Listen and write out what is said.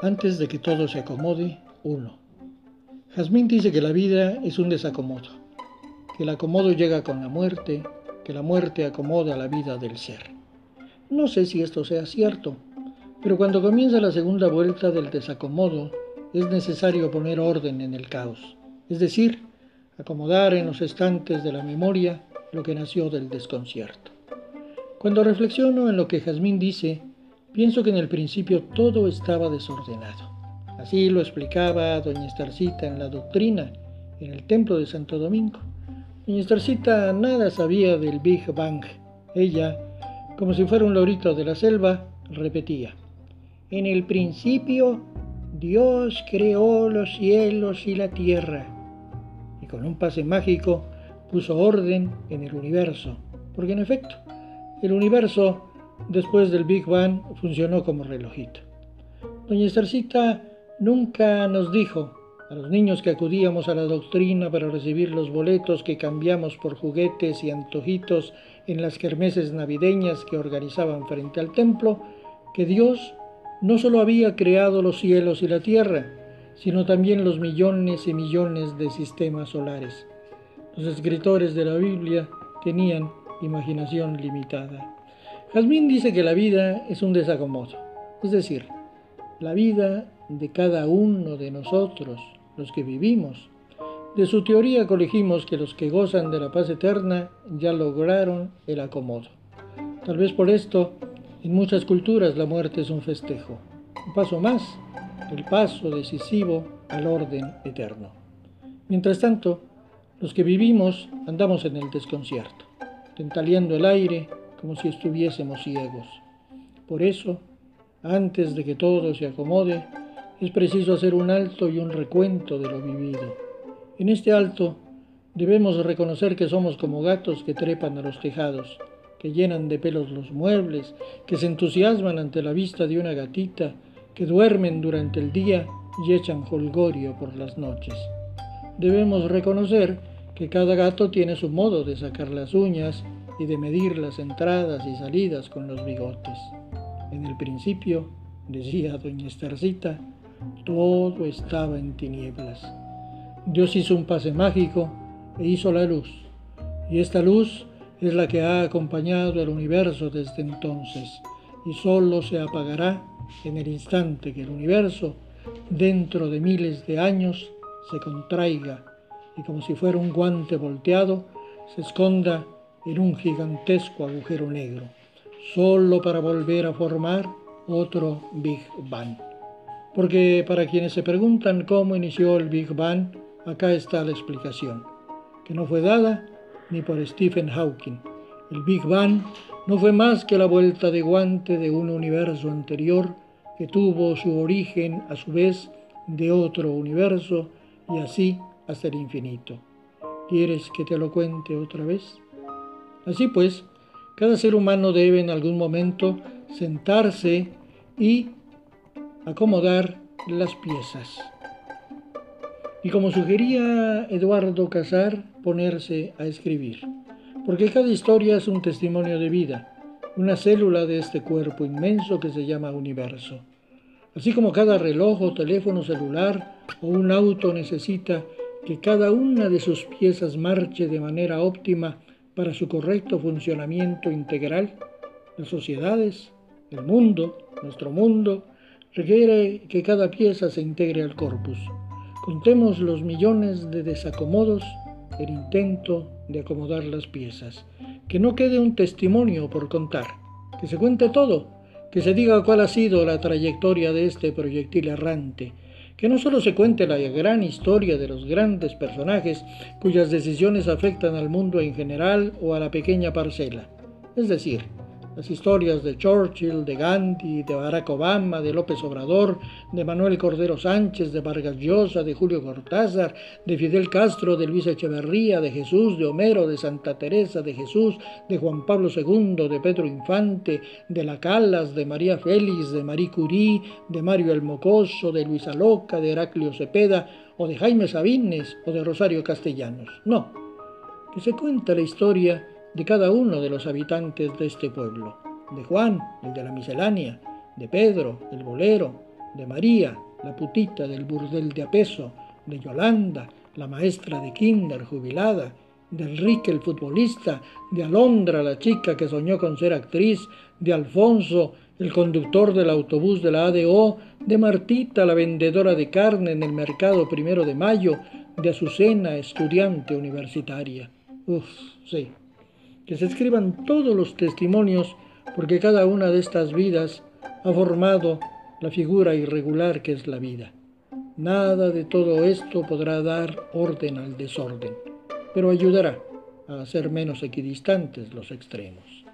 Antes de que todo se acomode, uno. Jazmín dice que la vida es un desacomodo, que el acomodo llega con la muerte, que la muerte acomoda la vida del ser. No sé si esto sea cierto, pero cuando comienza la segunda vuelta del desacomodo, es necesario poner orden en el caos, es decir, acomodar en los estantes de la memoria lo que nació del desconcierto. Cuando reflexiono en lo que Jazmín dice, Pienso que en el principio todo estaba desordenado. Así lo explicaba doña Estarcita en la doctrina, en el templo de Santo Domingo. Doña Estarcita nada sabía del Big Bang. Ella, como si fuera un lorito de la selva, repetía, en el principio Dios creó los cielos y la tierra. Y con un pase mágico puso orden en el universo, porque en efecto, el universo después del Big Bang funcionó como relojito. Doña Estercita nunca nos dijo a los niños que acudíamos a la doctrina para recibir los boletos que cambiamos por juguetes y antojitos en las kermeses navideñas que organizaban frente al templo, que Dios no solo había creado los cielos y la tierra, sino también los millones y millones de sistemas solares. Los escritores de la Biblia tenían imaginación limitada. Jazmín dice que la vida es un desacomodo, es decir, la vida de cada uno de nosotros, los que vivimos. De su teoría colegimos que los que gozan de la paz eterna ya lograron el acomodo. Tal vez por esto, en muchas culturas la muerte es un festejo, un paso más, el paso decisivo al orden eterno. Mientras tanto, los que vivimos andamos en el desconcierto, tentaleando el aire, como si estuviésemos ciegos. Por eso, antes de que todo se acomode, es preciso hacer un alto y un recuento de lo vivido. En este alto debemos reconocer que somos como gatos que trepan a los tejados, que llenan de pelos los muebles, que se entusiasman ante la vista de una gatita, que duermen durante el día y echan holgorio por las noches. Debemos reconocer que cada gato tiene su modo de sacar las uñas y de medir las entradas y salidas con los bigotes. En el principio, decía doña Estercita, todo estaba en tinieblas. Dios hizo un pase mágico e hizo la luz, y esta luz es la que ha acompañado al universo desde entonces, y solo se apagará en el instante que el universo, dentro de miles de años, se contraiga y como si fuera un guante volteado, se esconda en un gigantesco agujero negro, solo para volver a formar otro Big Bang. Porque para quienes se preguntan cómo inició el Big Bang, acá está la explicación, que no fue dada ni por Stephen Hawking. El Big Bang no fue más que la vuelta de guante de un universo anterior que tuvo su origen a su vez de otro universo y así hasta el infinito. ¿Quieres que te lo cuente otra vez? Así pues, cada ser humano debe en algún momento sentarse y acomodar las piezas. Y como sugería Eduardo Casar, ponerse a escribir. Porque cada historia es un testimonio de vida, una célula de este cuerpo inmenso que se llama universo. Así como cada reloj o teléfono celular o un auto necesita que cada una de sus piezas marche de manera óptima para su correcto funcionamiento integral, las sociedades, el mundo, nuestro mundo, requiere que cada pieza se integre al corpus. Contemos los millones de desacomodos, el intento de acomodar las piezas. Que no quede un testimonio por contar, que se cuente todo, que se diga cuál ha sido la trayectoria de este proyectil errante, que no solo se cuente la gran historia de los grandes personajes cuyas decisiones afectan al mundo en general o a la pequeña parcela, es decir, las historias de Churchill, de Gandhi, de Barack Obama, de López Obrador, de Manuel Cordero Sánchez, de Vargas Llosa, de Julio Cortázar, de Fidel Castro, de Luis Echeverría, de Jesús, de Homero, de Santa Teresa, de Jesús, de Juan Pablo II, de Pedro Infante, de La Calas, de María Félix, de Marie Curie, de Mario el Mocoso, de Luisa Loca, de Heraclio Cepeda, o de Jaime Sabines, o de Rosario Castellanos. No, que se cuenta la historia de cada uno de los habitantes de este pueblo, de Juan, el de la miscelánea, de Pedro, el bolero, de María, la putita del burdel de Apeso, de Yolanda, la maestra de kinder jubilada, de Enrique el futbolista, de Alondra la chica que soñó con ser actriz, de Alfonso el conductor del autobús de la ADO, de Martita la vendedora de carne en el mercado primero de mayo, de Azucena estudiante universitaria. Uf, sí. Que se escriban todos los testimonios porque cada una de estas vidas ha formado la figura irregular que es la vida. Nada de todo esto podrá dar orden al desorden, pero ayudará a hacer menos equidistantes los extremos.